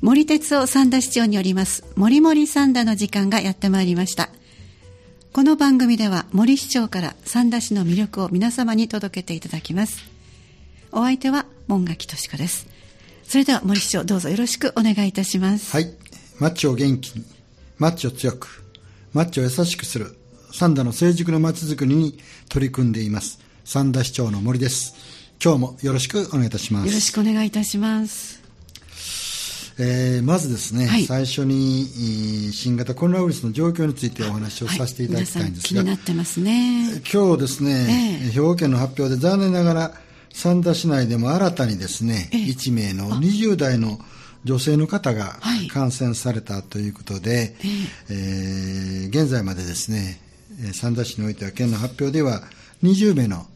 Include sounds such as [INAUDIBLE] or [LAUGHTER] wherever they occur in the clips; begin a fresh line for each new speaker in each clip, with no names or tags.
森哲夫三田市長によります森森三田の時間がやってまいりました。この番組では森市長から三田市の魅力を皆様に届けていただきます。お相手は門垣敏子です。それでは森市長どうぞよろしくお願いいたします。
はい。マッチを元気にマッチを強くマッチを優しくする三田の成熟の街づくりに取り組んでいます三田市長の森です。今日もよろしくお願いいたします。
よろしくお願いいたします
えー、まずですね、
はい。
最初に新型コロナウイルスの状況についてお話をさせていただきたいんですが、
はい、気になってますね。
今日ですね、
ええ。
兵庫県の発表で残念ながら三田市内でも新たにですね、
ええ。
1名の20代の女性の方が
はい。
感染されたということで、えー現在までですね、えー三田市においては県の発表では20名の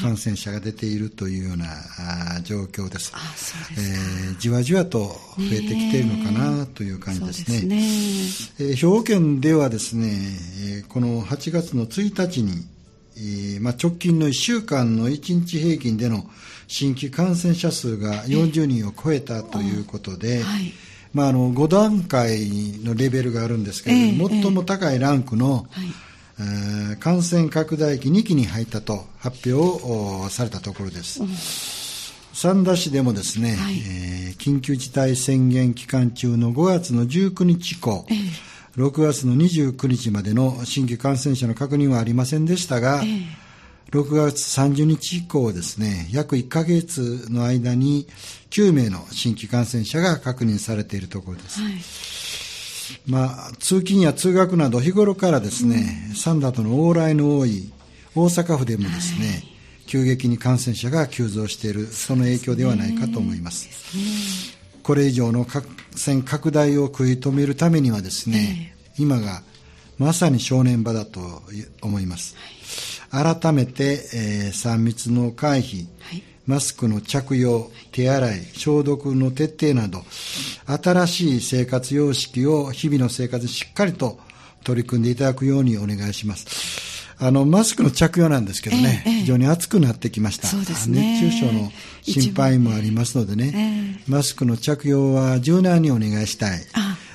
感染者が出ているというような、状況です。
あそうですか、
えーじわじわと増えてきているのかなという感じですね。
ね。
えー兵庫県ではですね、えーこの8月の1日に、えーまあ、直近の1週間の1日平均での新規感染者数が40人を超えたということで、
はい。
まあ、あの5段階のレベルがあるんですけれども、
ええ
最も高いランクの、
はい。
えー感染拡大期2期に入ったと発表をおされたところです。三田市でもですね、
はい
えー緊急事態宣言期間中の5月の19日以降、6月の29日までの新規感染者の確認はありませんでしたが、6月30日以降ですね、約1ヶ月の間に9名の新規感染者が確認されているところです。
はい
まあ、通勤や通学など日頃からですね、三田との往来の多い大阪府でもですね、急激に感染者が急増している、その影響ではないかと思います。これ以上の感染拡大を食い止めるためにはですね、今がまさに正念場だと思います。改めて、えー3密の回避、
はい
マスクの着用、手洗い、消毒の徹底など、新しい生活様式を日々の生活にしっかりと取り組んでいただくようにお願いします。あの、マスクの着用なんですけどね、
ええええ
非常に暑くなってきました。
そうですね
熱中症の心配もありますのでね、マスクの着用は柔軟にお願いしたい。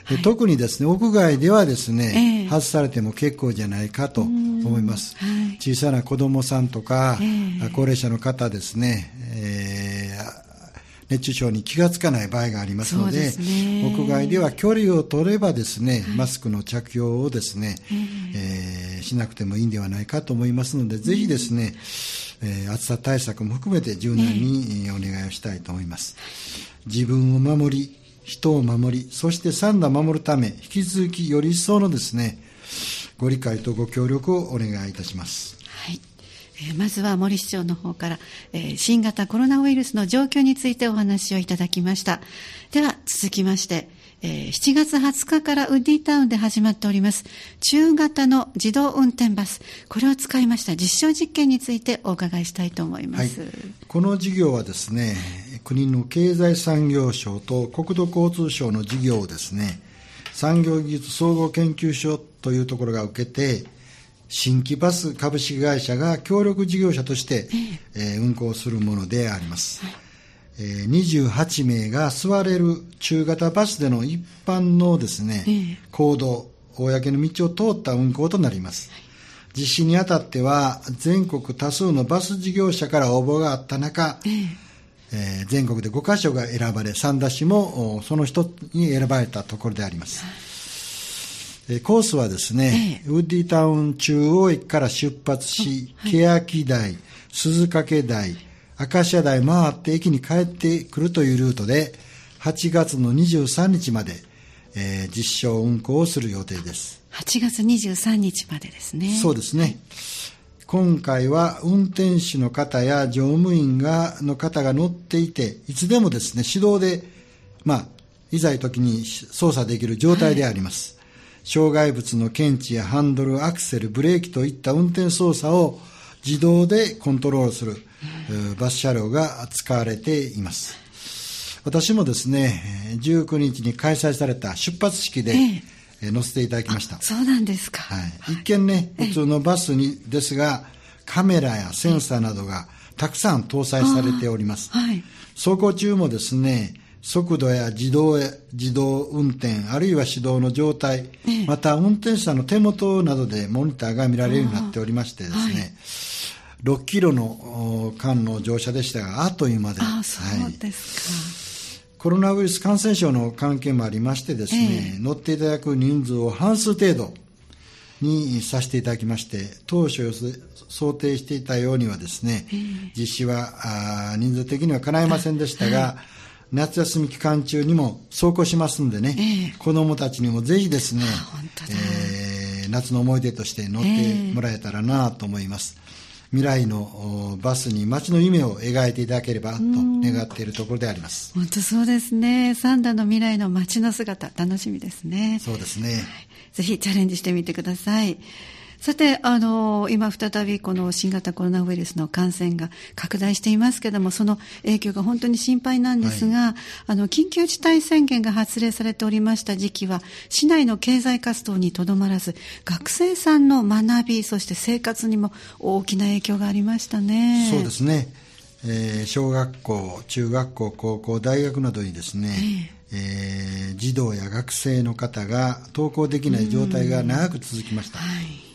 あ
で特にですね、屋外ではですね、
ええ。
外されても結構じゃないかと思います。
はい。
小さな子供さんとか、
ええ。
高齢者の方ですね、えー熱中症に気がつかない場合がありますの
でね。
屋外では距離を取ればですね、マスクの着用をですね、えーしなくてもいいんではないかと思いますので、ぜひですね、えー暑さ対策も含めて柔軟にえーお願いをしたいと思います。自分を守り、人を守り、そして三打守るため、引き続きより一層のですね、ご理解とご協力をお願いいたします。
はいえーまずは森市長の方から、えー新型コロナウイルスの状況についてお話をいただきました。では続きまして、えー7月20日からウッディタウンで始まっております。中型の自動運転バス、これを使いました。実証実験についてお伺いしたいと思いま
はい。
す。、
この事業はですね、国の経済産業省と国土交通省の事業をですね、産業技術総合研究所というところが受けて、新規バス株式会社が協力事業者として、えー運行するものであります。えー28名が座れる中型バスでの一般のですね、
ええ
行動、公の道を通った運行となります。実施にあたっては、全国多数のバス事業者から応募があった中、
ええ
えー全国で5カ所が選ばれ、三田市もおその一つに選ばれたところであります。えーコースはですね、ウッディタウン中央駅から出発し、欅台、鈴掛台、明石屋台回って駅に帰ってくるというルートで、8月の23日まで、えー実証運行をする予定です。
8月23日までですね。
そうですね。今回は運転手の方や乗務員がの方が乗っていて、いつでもですね、手動で、まあ、いざい時に操作できる状態であります。障害物の検知やハンドル、アクセル、ブレーキといった運転操作を自動でコントロールする、えーバス車両が使われています。私もですね、えー19日に開催された出発式で、
え
乗せていただきました。
そうなんですか。
はい、一見ね、普通のバスにですが、カメラやセンサーなどがたくさん搭載されております。
はい。
走行中もですね、速度や自動や自動運転、あるいは指導の状態、
ええ
また運転手さんの手元などでモニターが見られるようになっておりましてですね、6キロのお間の乗車でしたが、あっという間で、
ああ、そう
はい
です
コロナウイルス感染症の関係もありましてですね、
え
乗っていただく人数を半数程度にさせていただきまして、当初予想想定していたようにはですね、実施は人数的には叶いませんでしたが、夏休み期間中にも走行しますんでね、
ええ。
子供たちにもぜひですねえー夏の思い出として乗ってもらえたらなと思います。未来のおバスに街の夢を描いていただければと願っているところであります。
本当そうですね。サンダの未来の街の姿、楽しみですね。
そうですね。
ぜひチャレンジしてみてください。さて、あの、今再びこの新型コロナウイルスの感染が拡大していますけれども、その影響が本当に心配なんですが、あの、緊急事態宣言が発令されておりました時期は、市内の経済活動にとどまらず、学生さんの学び、そして生活にも大きな影響がありましたね。
そうですね、えー小学校、中学校、高校、大学などにですね、えー児童や学生の方が登校できない状態が長く続きました。
はい。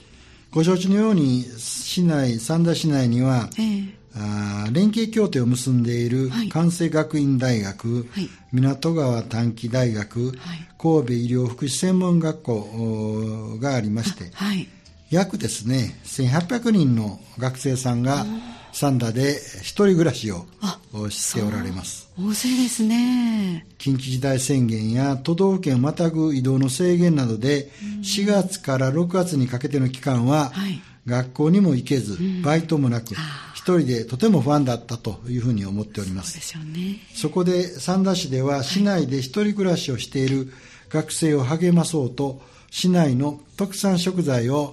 ご承知のように、市内、三田市内には、
ええ。
あー連携協定を結んでいる
はい。
関西学院大学、
はい。
港川短期大学、
はい。
神戸医療福祉専門学校がありまして、
はい。
約ですね、1800人の学生さんが三田で一人暮らしをしておられます。
大勢ですね。
緊急事態宣言や都道府県をまたぐ移動の制限などで、4月から6月にかけての期間は、
はい
学校にも行けず、バイトもなく、一人でとても不安だったというふうに思っておりま。
す。
そこで三田市では市内で一人暮らしをしている学生を励まそうと、市内の特産食材を、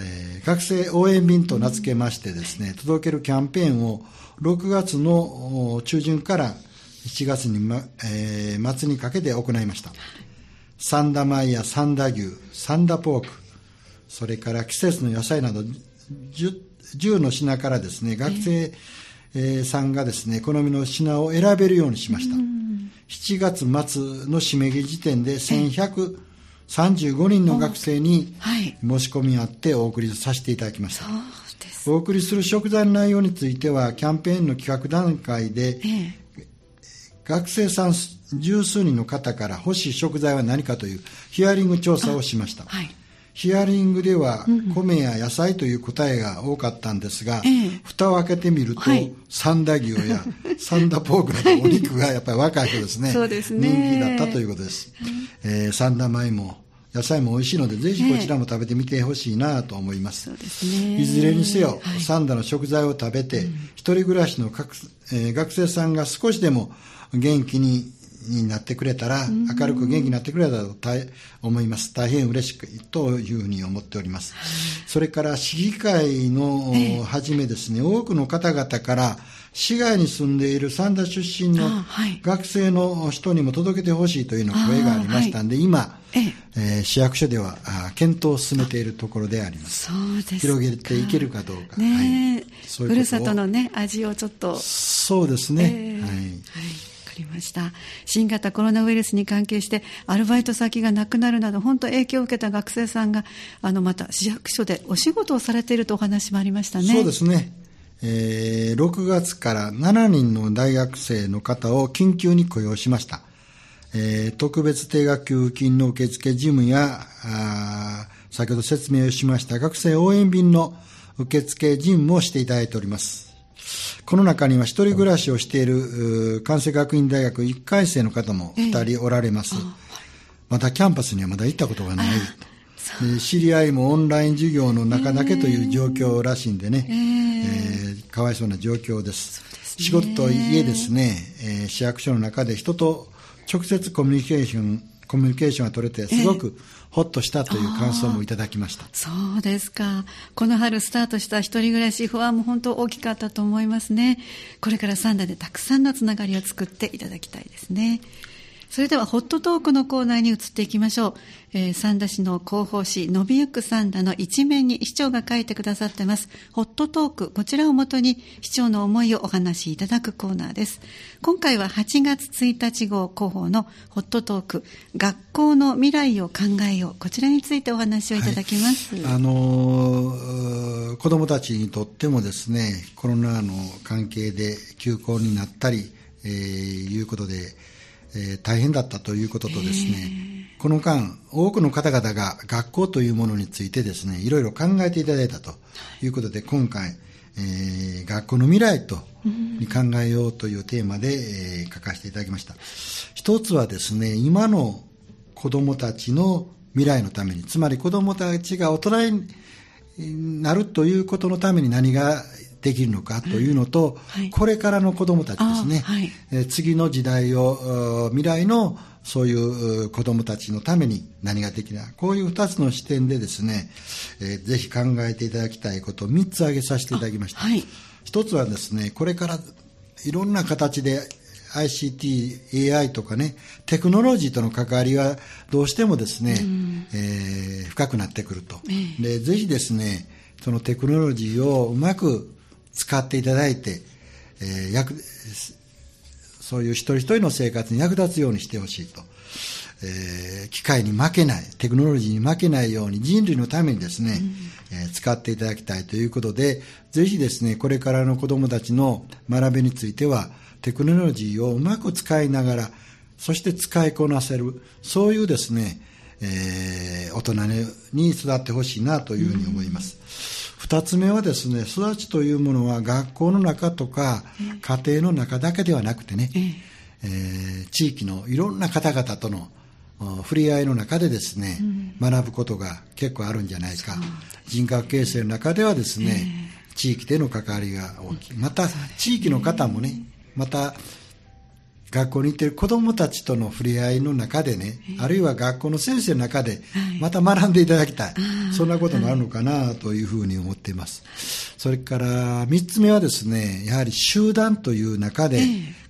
ええ
えー学生応援便と名付けましてですね、届けるキャンペーンを6月のお中旬から7月に、まえー末にかけて行いました。三田米や三田牛、三田ポーク、それから季節の野菜など 10, 10の品からですね、学生、えーさんがですね、好みの品を選べるようにしました。7月末の締め切り時点で1135人の学生に
はい。
申し込みあってお送りさせていただきました。お送りする食材の内容についてはキャンペーンの企画段階で
ええ
学生さん十数人の方から欲しい食材は何かというヒアリング調査をしました、
はい。
ヒアリングでは米や野菜という答えが多かったんですが、
ええ。
蓋を開けてみると、
はい。
三田牛や [LAUGHS] 三田ポークなどお肉がやっぱり若い人ですね。
そうですね。
人気だったということです、えー三田米も野菜も美味しいのでぜひこちらも食べてみてほしいなと思います、
そうですね。
いずれにせよ、
はい。
三田の食材を食べて、一人暮らしの学,、えー学生さんが少しでも元気にになってくれたら、明るく元気になってくれたらと大思います。大変嬉しくというふうに思っております。それから市議会のはじめですね、多くの方々から市外に住んでいる三田出身の学生の人にも届けてほしいというような声がありましたんで、今、
ええ
えー市役所ではあ検討を進めているところであります。
そうですか。
広げていけるかどうかはい
ふるさとのね、味をちょっと。
そうですね。
ええ
はい。
りました。新型コロナウイルスに関係して、アルバイト先がなくなるなど、本当影響を受けた学生さんが、あの、また市役所でお仕事をされているとお話もありましたね。
そうですね。えー6月から7人の大学生の方を緊急に雇用しました。えー特別定額給付金の受付事務や、あ先ほど説明をしました学生応援便の受付事務もしていただいております。この中には一人暮らしをしている、関西学院大学1回生の方も2人おられます。またキャンパスにはまだ行ったことがない知り合いもオンライン授業の中だけという状況らしいんでね、えーかわいそうな状況です。仕事といえですね、えー市役所の中で人と直接コミュニケーション、コミュニケーションが取れて、すごくほっとしたという感想もいただきました。
そうですか。この春スタートした一人暮らし不安も本当大きかったと思いますね。これからサンダでたくさんのつながりを作っていただきたいですね。それではホットトークのコーナーに移っていきましょう。えー、三田市の広報誌、伸びゆく三田の一面に市長が書いてくださってます。ホットトーク、こちらをもとに市長の思いをお話しいただくコーナーです。今回は8月1日号広報のホットトーク、学校の未来を考えよう。こちらについてお話をいただきます。
はい、あのー、子供たちにとってもですね、コロナの関係で休校になったり、えー、いうことで、えー、大変だったということとですね、この間、多くの方々が学校というものについてですね、いろいろ考えていただいたということで、今回、えー、学校の未来と、に考えようというテーマで、えー、書かせていただきました。一つはですね、今の子供たちの未来のために、つまり子供たちが大人になるということのために何ができるのかというのと、はい、これからの子どもたちですね、はい、え次の時代を、未来のそういう子どもたちのために何ができるか、こういう二つの視点でですね、えー、ぜひ考えていただきたいことを3つ挙げさせていただきました。はい、一つはですね、これからいろんな形で ICT、AI とかね、テクノロジーとの関わりはどうしてもですね、うん、えー、深くなってくると。えー、で、ぜひですね、そのテクノロジーをうまく使っていただいて、えー、役そういう一人一人の生活に役立つようにしてほしいと。えー、機械に負けない、テクノロジーに負けないように人類のためにですね、うん、えー、使っていただきたいということで、ぜひですね、これからの子供たちの学びについては、テクノロジーをうまく使いながら、そして使いこなせる、そういうですね、えー、大人に育ってほしいなというふうに思います。うん二つ目はですね、育ちというものは学校の中とか家庭の中だけではなくてね、えー、地域のいろんな方々との触れ合いの中でですね、うん、学ぶことが結構あるんじゃないか。人格形成の中ではですね、えー、地域での関わりが大きい。また、地域の方もね、また、学校に行っている子供たちとの触れ合いの中でね、あるいは学校の先生の中で、また学んでいただきたい。そんなこともあるのかなというふうに思っています。それから三つ目はですね、やはり集団という中で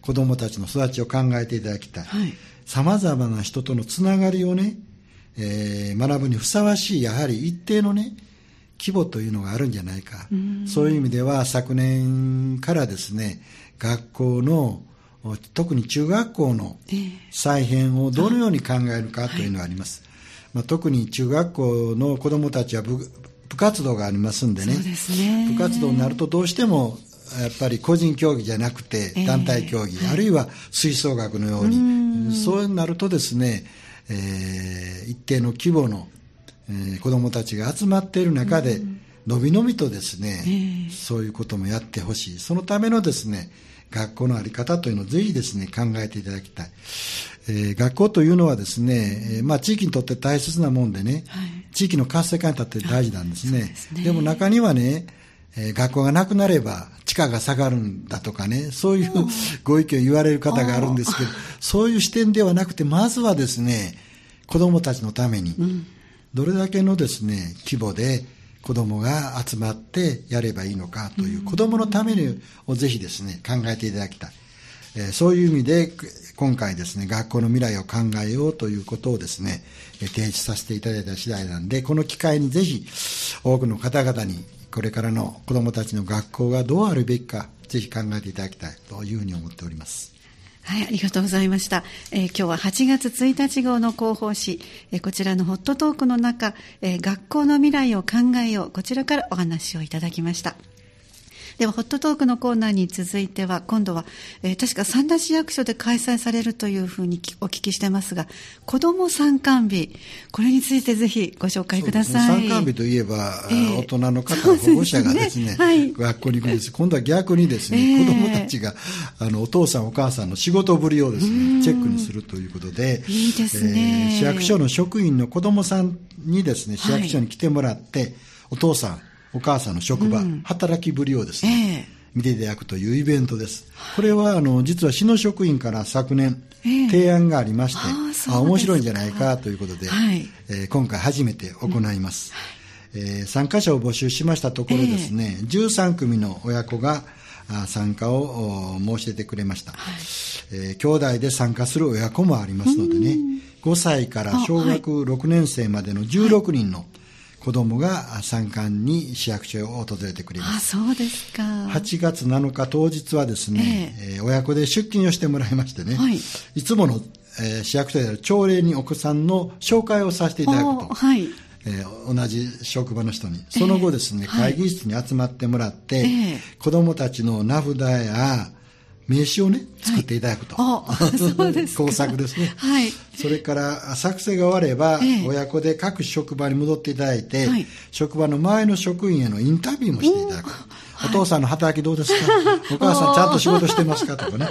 子供たちの育ちを考えていただきたい。様々な人とのつながりをね、えー、学ぶにふさわしい、やはり一定のね、規模というのがあるんじゃないか。そういう意味では昨年からですね、学校の特に中学校の再編をどのように考えるかというのがあります。まあ、特に中学校の子どもたちは部部活動がありますんでね、
ね。
部活動になるとどうしてもやっぱり個人競技じゃなくて団体競技、えー、あるいは吹奏楽のように、そうなるとですね、えー、一定の規模の、えー、子どもたちが集まっている中で、のびのびとですね、えー、そういうこともやってほしい。そのためのですね、学校のあり方というのをぜひですね、考えていただきたい。えー、学校というのはですね、えー、まあ地域にとって大切なもんでね、はい、地域の活性化にとって大事なんですね。でね。でも中にはね、えー、学校がなくなれば地価が下がるんだとかね、そういうご意見を言われる方があるんですけど、そういう視点ではなくて、まずはですね、子供たちのために、どれだけのですね、規模で、子供が集まってやればいいのかという、子供のためにをぜひですね、考えていただきたい。えー、そういう意味で、今回ですね、学校の未来を考えようということをですね、提示させていただいた次第なんで、この機会にぜひ、多くの方々に、これからの子供たちの学校がどうあるべきか、ぜひ考えていただきたいというふうに思っております。
はい、ありがとうございました。えー、今日は8月1日号の広報誌、えー、こちらのホットトークの中、えー、学校の未来を考えよう、こちらからお話をいただきました。では、ホットトークのコーナーに続いては、今度は、えー、確か三田市役所で開催されるというふうにお聞きしてますが、子ども参観日、これについてぜひご紹介くださ
い。参観日といえば、えー、大人の方、保護者がですね、すね。はい、学校に行くんです。今度は逆にですね、えー、子供たちが、あの、お父さんお母さんの仕事ぶりをですね、チェックにするということで、
いいですね、
えー、市役所の職員の子供さんにですね、市役所に来てもらって、はい、お父さん、お母さんの職場、うん、働きぶりをですね、えー見ていただくというイベントです。これは、あの、実は市の職員から昨年、提案がありまして、えー、あ面白いんじゃないかということで、はい、えー、今回初めて行います。うん、えー、参加者を募集しましたところですね、えー、13組の親子があ参加をお申し出てくれました、えー兄弟で参加する親子もありますのでね5歳から小学6年生までの16人の子供が参観に市役所を訪れてくれます。
あそうですか。
8月7日当日はですね、えー親子で出勤をしてもらいましてね、
はい。
いつもの、えー市役所である朝礼にお子さんの紹介をさせていただくと、
おはい。
えー同じ職場の人に、その後ですね、
はい。
会議室に集まってもらって、
ええ。
子供たちの名札や名刺をね、作っていただくと。
あそうですか。
工作ですね。
はい。
それから、作成が終われば、
ええ。
親子で各職場に戻っていただいて、
はい。
職場の前の職員へのインタビューもしていただく。お父さんの働きどうですか？[LAUGHS] お母さんちゃんと仕事してますか？とかね。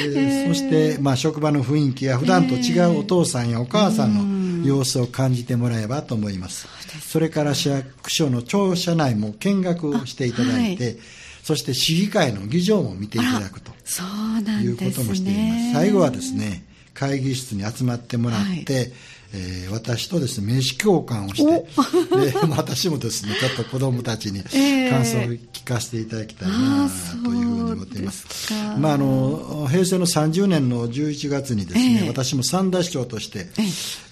えーそして、まあ、職場の雰囲気や普段と違うお父さんやお母さんの様子を感じてもらえばと思います。それから市役所の庁舎内も見学をしていただいて、そして市議会の議場も見ていただくと。
そうな
いうんこ
ですね
ともしています。最後はですね、会議室に集まってもらって、えー私とですね、名刺交換をして、[LAUGHS] で私もですね、ちょっと子供たちに [LAUGHS]
ええ
感想を聞かせていただきたい
あ
な
ー
というふうに思っています。
そうですか
まあ、あの、平成の30年の11月にですね、
ええ
私も三田市長として、
え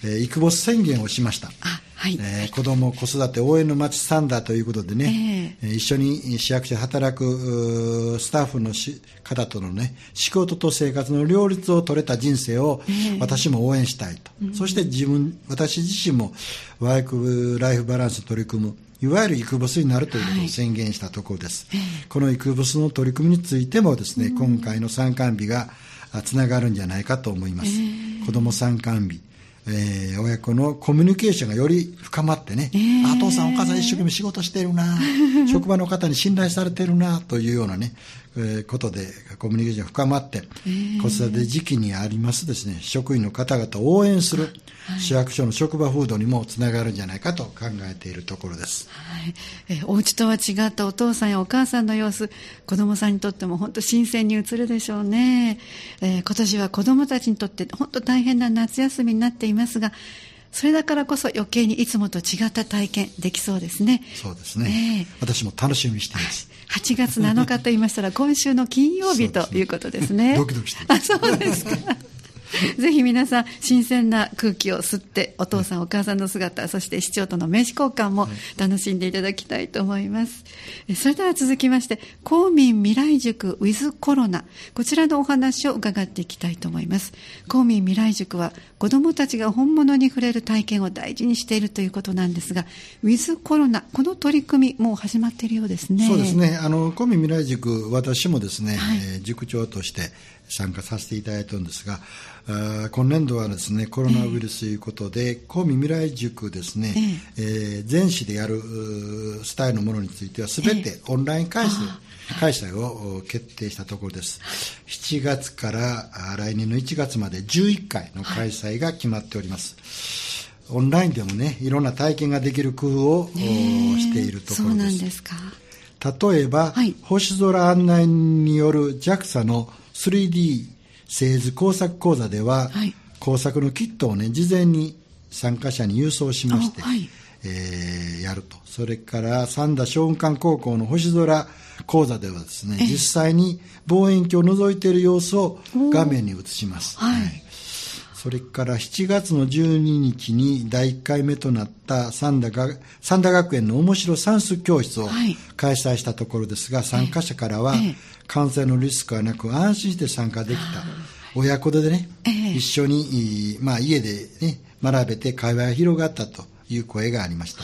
えー、イクボス宣言をしました。
あはい
えー子ども子育て応援の町サンダーということでね、えー一緒に市役所で働くうースタッフのし方とのね、仕事と生活の両立を取れた人生を私も応援したいと。そして自分、私自身もワークライフバランスを取り組む、いわゆるイクボスになるということを宣言したところです。このイクボスの取り組みについてもですね、今回の参観日があつながるんじゃないかと思います。子ども参観日。えー親子のコミュニケーションがより深まってね、あ、父さんお母さん一生懸命仕事してるな、[LAUGHS] 職場の方に信頼されてるな、というようなね、えーことでコミュニケーションが深まって、子育て時期にありますですね、職員の方々を応援する、市役所の職場風土にもつながるんじゃないかと考えているところです。
はいえーお家とは違ったお父さんやお母さんの様子子どもさんにとっても本当新鮮に映るでしょうね、えー今年は子どもたちにとって本当大変な夏休みになっていますがそれだからこそ余計にいつもと違った体験できそうですね
そうですね。
え
私も楽しみにしています。
8月7日と言いましたら今週の金曜日ということですね。[LAUGHS]
ドキドキして
あそうですか [LAUGHS] ぜひ皆さん新鮮な空気を吸ってお父さんお母さんの姿そして市長との名刺交換も楽しんでいただきたいと思います、えそれでは続きまして公民未来塾 with コロナこちらのお話を伺っていきたいと思います。公民未来塾は子どもたちが本物に触れる体験を大事にしているということなんですが with コロナこの取り組みもう始まっているようですね。
そうですね、あの公民未来塾、私もですね、
はい。
えー塾長として参加させていただいてるんですが、あー今年度はですねコロナウイルスということで、公民未来塾ですね、えー全市でやるスタイルのものについては、すべてオンライン開催,、開催をお決定したところです。7月から来年の1月まで11回の開催が決まっております。オンラインでもね、いろんな体験ができる工夫をおしているところです。
なんですか。
例えば、
はい。
星空案内による JAXA の 3D 製図工作講座では、
はい。
工作のキットをね、事前に参加者に郵送しまして、
あはい。
えーやると。それから、三田小雲館高校の星空講座ではですね、実際に望遠鏡を覗いている様子を画面に映します。
はい。
それから7月の12日に第1回目となった三田が三田学園の面白算数教室を
はい。
開催したところですが、参加者からは
ええ
感染のリスクはなく安心して参加できた。親子でね、
ええ
一緒に、まあ、家でね、学べて会話が広がったという声がありました。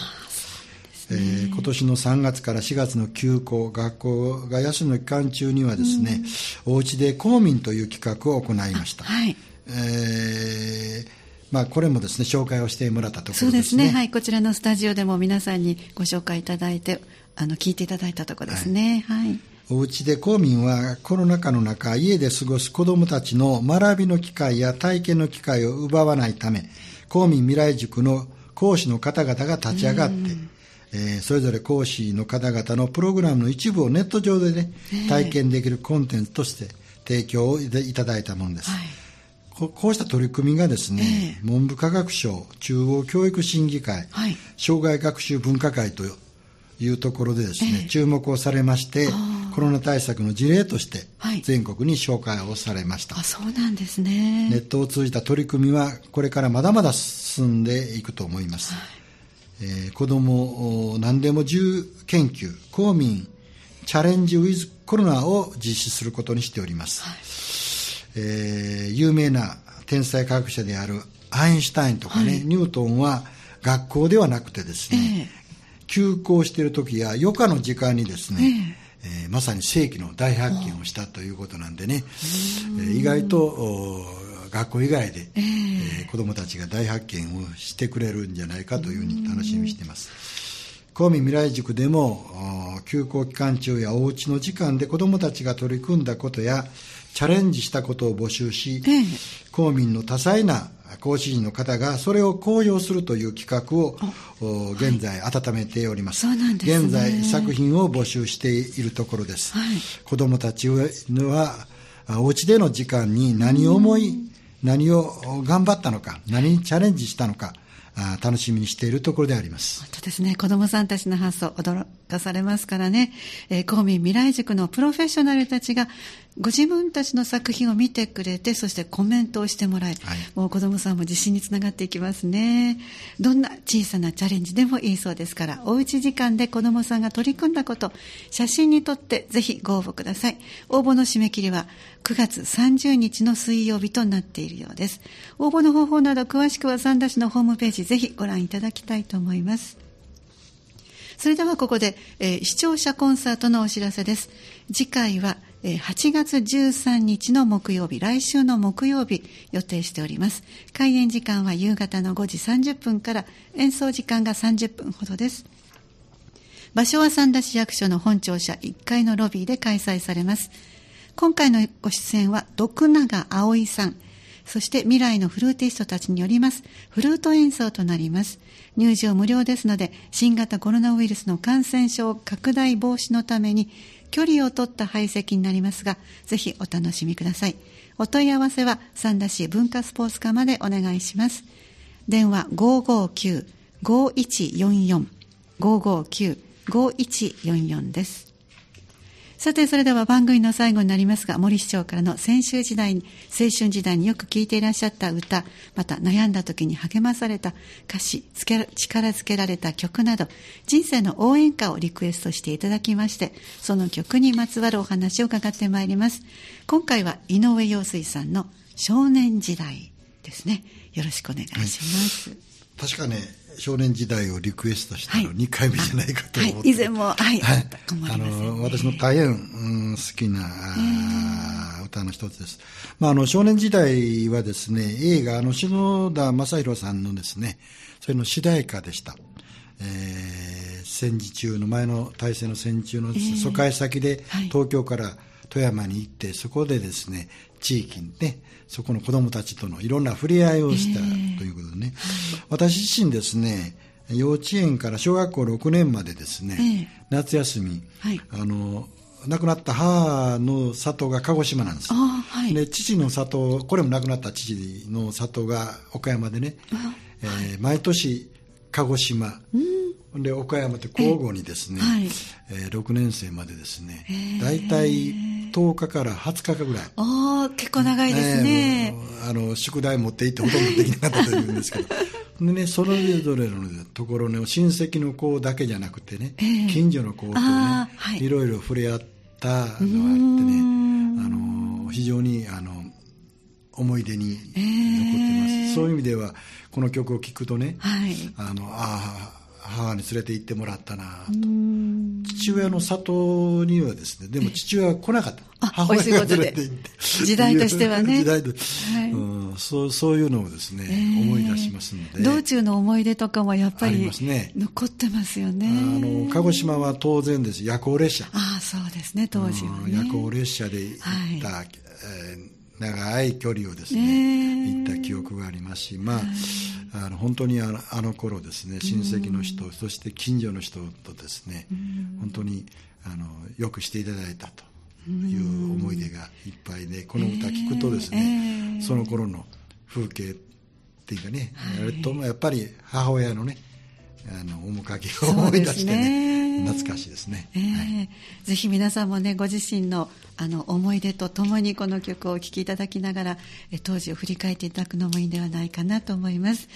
えー今年の3月から4月の休校、学校が休みの期間中にはですね、おうちで公民という企画を行いました。
はい
えーまあ、これもですね、紹介をしてもらったとこ
そうで
ろですすね。
ね。はい。こちらのスタジオでも皆さんにご紹介いただいて、あの、聞いていただいたところですね。はい。
お家で公民はコロナ禍の中、家で過ごす子どもたちの学びの機会や体験の機会を奪わないため、公民未来塾の講師の方々が立ち上がって、えーそれぞれ講師の方々のプログラムの一部をネット上でね、体験できるコンテンツとして提供をいただいたものです。
はい。
ここうした取り組みがですね、文部科学省中央教育審議会、
はい
障害学習分科会というところでですね、
ええ。
注目をされまして、コロナ対策の事例として
はい。
全国に紹介をされました、
あそうなんですね。
ネットを通じた取り組みはこれからまだまだ進んでいくと思います、えー子どもお何でも自研究公民チャレンジウィズコロナを実施することにしております、えー有名な天才科学者であるアインシュタインとかね、
はい。
ニュートンは学校ではなくてですね、休校している時や余暇の時間にですね、えーまさに世紀の大発見をしたということなんでね、えー意外とお学校以外で、えー子どもたちが大発見をしてくれるんじゃないかというふうに楽しみにしています。公民未来塾でもお休校期間中やおうちの時間で子どもたちが取り組んだことやチャレンジしたことを募集し、
ええ。
公民の多彩な講師陣の方がそれを公表するという企画をお現在温めております、
そうなんですね。
現在作品を募集しているところです、
はい。
子どもたちはあお家での時間に何を思い何を頑張ったのか何にチャレンジしたのかあ楽しみにしているところであります。
本当ですね。子供さんたちの発想、驚かされますからね。えー公民未来塾のプロフェッショナルたちが、ご自分たちの作品を見てくれて、そしてコメントをしてもらい、
はい
もう子供さんも自信につながっていきますね。どんな小さなチャレンジでもいいそうですから、おうち時間で子供さんが取り組んだこと、写真に撮ってぜひご応募ください。応募の締め切りは9月30日の水曜日となっているようです。応募の方法など詳しくは三田市のホームページぜひご覧いただきたいと思います。それではここで、えー視聴者コンサートのお知らせです。次回は、えー8月13日の木曜日、来週の木曜日予定しております。開演時間は夕方の5時30分から演奏時間が30分ほどです。場所は三田市役所の本庁舎1階のロビーで開催されます。今回のご出演は徳永葵さん、そして未来のフルーティストたちによりますフルート演奏となります。入場無料ですので、新型コロナウイルスの感染症拡大防止のために距離を取った配席になりますが、ぜひお楽しみください。お問い合わせは三田市文化スポーツ課までお願いします。電話559-5144 559-5144です。さて、それでは番組の最後になりますが、森市長からの先週時代に、青春時代によく聴いていらっしゃった歌、また悩んだ時に励まされた歌詞、力づけられた曲など、人生の応援歌をリクエストしていただきまして、その曲にまつわるお話を伺ってまいります。今回は井上陽水さんの少年時代ですね。よろしくお願いします。
確かね少年時代をリクエストしたの
はい。
2回目じゃないかと思って、
はい。以前もはいあったかもあ
の私の大変、うん好きな、歌の一つです、まあ、あの少年時代はですね映画あの篠田正宏さんのですねそれの主題歌でした、えー戦時中の前の大戦の戦時中の疎開先で
はい。
東京から富山に行ってそこでですね地域にねそこの子どもたちとのいろんな触れ合いをしたということでね、私自身ですね幼稚園から小学校6年までですね、
え
夏休み、
はい。
あの亡くなった母の里が鹿児島なんです
はい。
で父の里これも亡くなった父の里が岡山でね、えー毎年鹿児島、で岡山って交互にですね、
えはい。
えー6年生までですね大体10日から20日ぐらい。
おー、結構長いですね。
あの宿題持って行ってほとんどできなかったというんですけど。[LAUGHS] でねそれぞれのところの親戚の子だけじゃなくてね、
ええ。
近所の子とね
はい。
いろいろ触れ合ったのがあってね
ん。
あの非常にあの思い出に残ってます、
ええ
そういう意味ではこの曲を聴くとね、
はい。
あのああ母に連れて行ってもらったなと。
うん
父親の里にはですねでも父親は来なかった。
あ
母親が
お仕事で。
連れて行って。
時代としてはね。
時代と、
はい。
うん、そうそういうのをですね、
えー
思い出しますので。
道中の思い出とかもやっぱ
あり
り
ますね。
残ってますよ
あ
ね。
の鹿児島は当然です。夜行列車。
ああ、そうですね、当時はね。
うん夜行列車で行った、
は
えー長い距離をですね
ねえ。
行った記憶がありますし、まあ、あの本当にあのあの頃ですね親戚の人、そして近所の人とですね、本当にあのよくしていただいたという思い出がいっぱいで、この歌聞くとですね、
ええ。
その頃の風景っていうかね、あれともやっぱり母親のねあの面影を思い出してね、ね、懐かしいですね、
えーはい、ぜひ皆さんもねご自身のあの思い出とともにこの曲をお聴きいただきながら当時を振り返っていただくのもいいんではないかなと思います。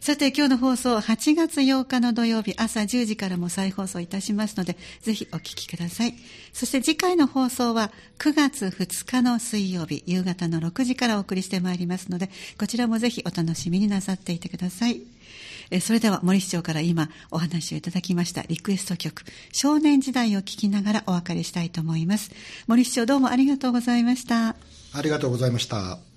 さて今日の放送8月8日の土曜日朝10時からも再放送いたしますのでぜひお聴きください。そして次回の放送は9月2日の水曜日夕方の6時からお送りしてまいりますのでこちらもぜひお楽しみになさっていてくださいえそれでは森市長から今お話をいただきましたリクエスト曲少年時代を聴きながらお別れしたいと思います。森市長どうもありがとうございました。
ありがとうございました。